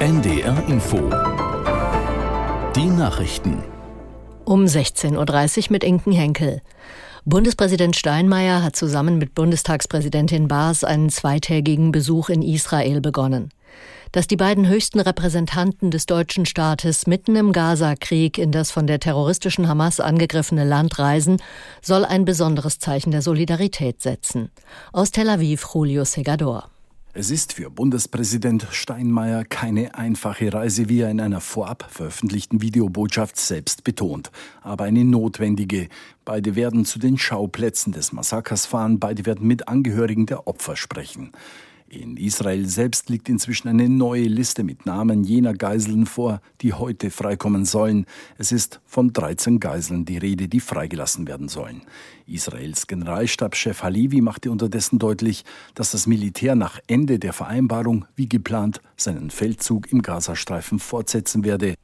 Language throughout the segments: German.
NDR Info. Die Nachrichten. Um 16.30 Uhr mit Inken Henkel. Bundespräsident Steinmeier hat zusammen mit Bundestagspräsidentin Baas einen zweitägigen Besuch in Israel begonnen. Dass die beiden höchsten Repräsentanten des deutschen Staates mitten im Gaza-Krieg in das von der terroristischen Hamas angegriffene Land reisen, soll ein besonderes Zeichen der Solidarität setzen. Aus Tel Aviv Julio Segador. Es ist für Bundespräsident Steinmeier keine einfache Reise, wie er in einer vorab veröffentlichten Videobotschaft selbst betont, aber eine notwendige. Beide werden zu den Schauplätzen des Massakers fahren, beide werden mit Angehörigen der Opfer sprechen. In Israel selbst liegt inzwischen eine neue Liste mit Namen jener Geiseln vor, die heute freikommen sollen. Es ist von 13 Geiseln die Rede, die freigelassen werden sollen. Israels Generalstabschef Halivi machte unterdessen deutlich, dass das Militär nach Ende der Vereinbarung wie geplant seinen Feldzug im Gazastreifen fortsetzen werde.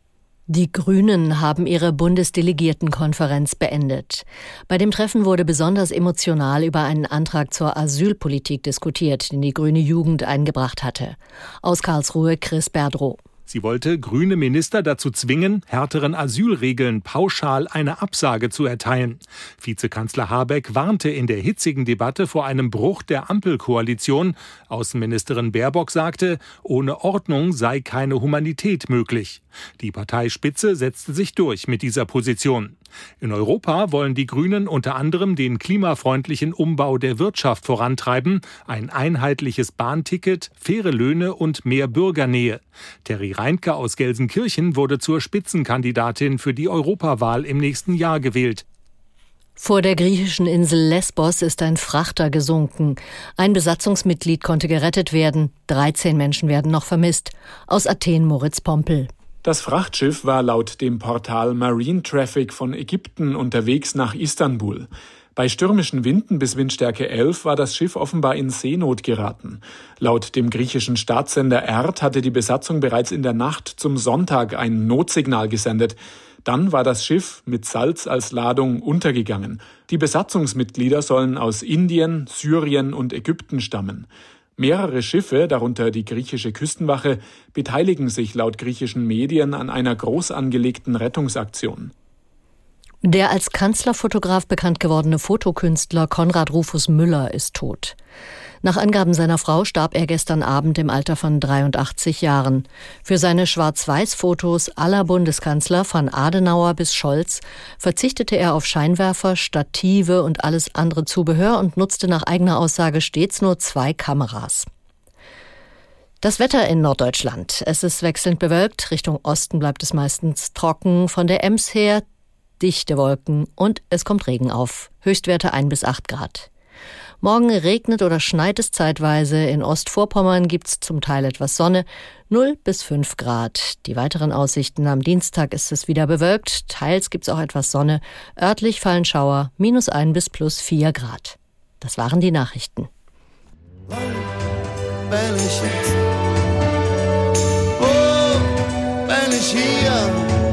Die Grünen haben ihre Bundesdelegiertenkonferenz beendet. Bei dem Treffen wurde besonders emotional über einen Antrag zur Asylpolitik diskutiert, den die grüne Jugend eingebracht hatte. Aus Karlsruhe Chris Berdrow. Sie wollte grüne Minister dazu zwingen, härteren Asylregeln pauschal eine Absage zu erteilen. Vizekanzler Habeck warnte in der hitzigen Debatte vor einem Bruch der Ampelkoalition. Außenministerin Baerbock sagte, ohne Ordnung sei keine Humanität möglich. Die Parteispitze setzte sich durch mit dieser Position. In Europa wollen die Grünen unter anderem den klimafreundlichen Umbau der Wirtschaft vorantreiben, ein einheitliches Bahnticket, faire Löhne und mehr Bürgernähe. Terry Reintke aus Gelsenkirchen wurde zur Spitzenkandidatin für die Europawahl im nächsten Jahr gewählt. Vor der griechischen Insel Lesbos ist ein Frachter gesunken. Ein Besatzungsmitglied konnte gerettet werden. 13 Menschen werden noch vermisst. Aus Athen Moritz Pompel. Das Frachtschiff war laut dem Portal Marine Traffic von Ägypten unterwegs nach Istanbul. Bei stürmischen Winden bis Windstärke 11 war das Schiff offenbar in Seenot geraten. Laut dem griechischen Staatssender ERD hatte die Besatzung bereits in der Nacht zum Sonntag ein Notsignal gesendet. Dann war das Schiff mit Salz als Ladung untergegangen. Die Besatzungsmitglieder sollen aus Indien, Syrien und Ägypten stammen. Mehrere Schiffe, darunter die griechische Küstenwache, beteiligen sich laut griechischen Medien an einer groß angelegten Rettungsaktion. Der als Kanzlerfotograf bekannt gewordene Fotokünstler Konrad Rufus Müller ist tot. Nach Angaben seiner Frau starb er gestern Abend im Alter von 83 Jahren. Für seine Schwarz-Weiß-Fotos aller Bundeskanzler von Adenauer bis Scholz verzichtete er auf Scheinwerfer, Stative und alles andere Zubehör und nutzte nach eigener Aussage stets nur zwei Kameras. Das Wetter in Norddeutschland. Es ist wechselnd bewölkt. Richtung Osten bleibt es meistens trocken. Von der Ems her dichte Wolken und es kommt Regen auf. Höchstwerte 1 bis 8 Grad. Morgen regnet oder schneit es zeitweise. In Ostvorpommern gibt's zum Teil etwas Sonne. 0 bis 5 Grad. Die weiteren Aussichten am Dienstag ist es wieder bewölkt. Teils gibt's auch etwas Sonne. Örtlich fallen Schauer. Minus 1 bis plus 4 Grad. Das waren die Nachrichten. Wenn ich oh, wenn ich hier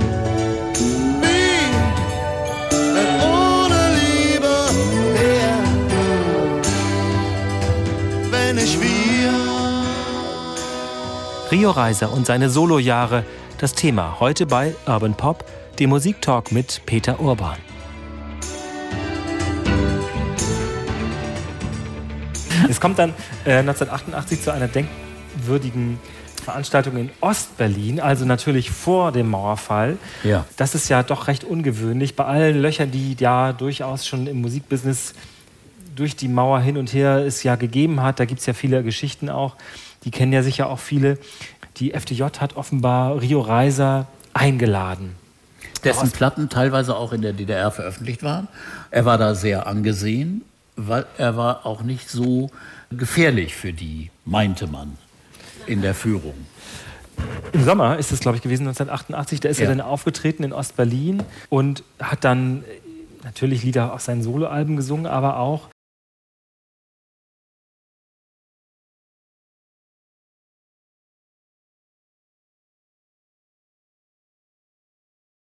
Rio Reiser und seine Solojahre, das Thema heute bei Urban Pop, dem Musiktalk mit Peter Urban. Es kommt dann äh, 1988 zu einer denkwürdigen Veranstaltung in Ostberlin, also natürlich vor dem Mauerfall. Ja. Das ist ja doch recht ungewöhnlich. Bei allen Löchern, die ja durchaus schon im Musikbusiness durch die Mauer hin und her es ja gegeben hat, da gibt es ja viele Geschichten auch die kennen ja sicher auch viele. Die FDJ hat offenbar Rio Reiser eingeladen. Dessen Platten teilweise auch in der DDR veröffentlicht waren. Er war da sehr angesehen, weil er war auch nicht so gefährlich für die, meinte man, in der Führung. Im Sommer ist es, glaube ich, gewesen, 1988. Da ist ja. er dann aufgetreten in Ostberlin und hat dann natürlich Lieder aus seinen Soloalben gesungen, aber auch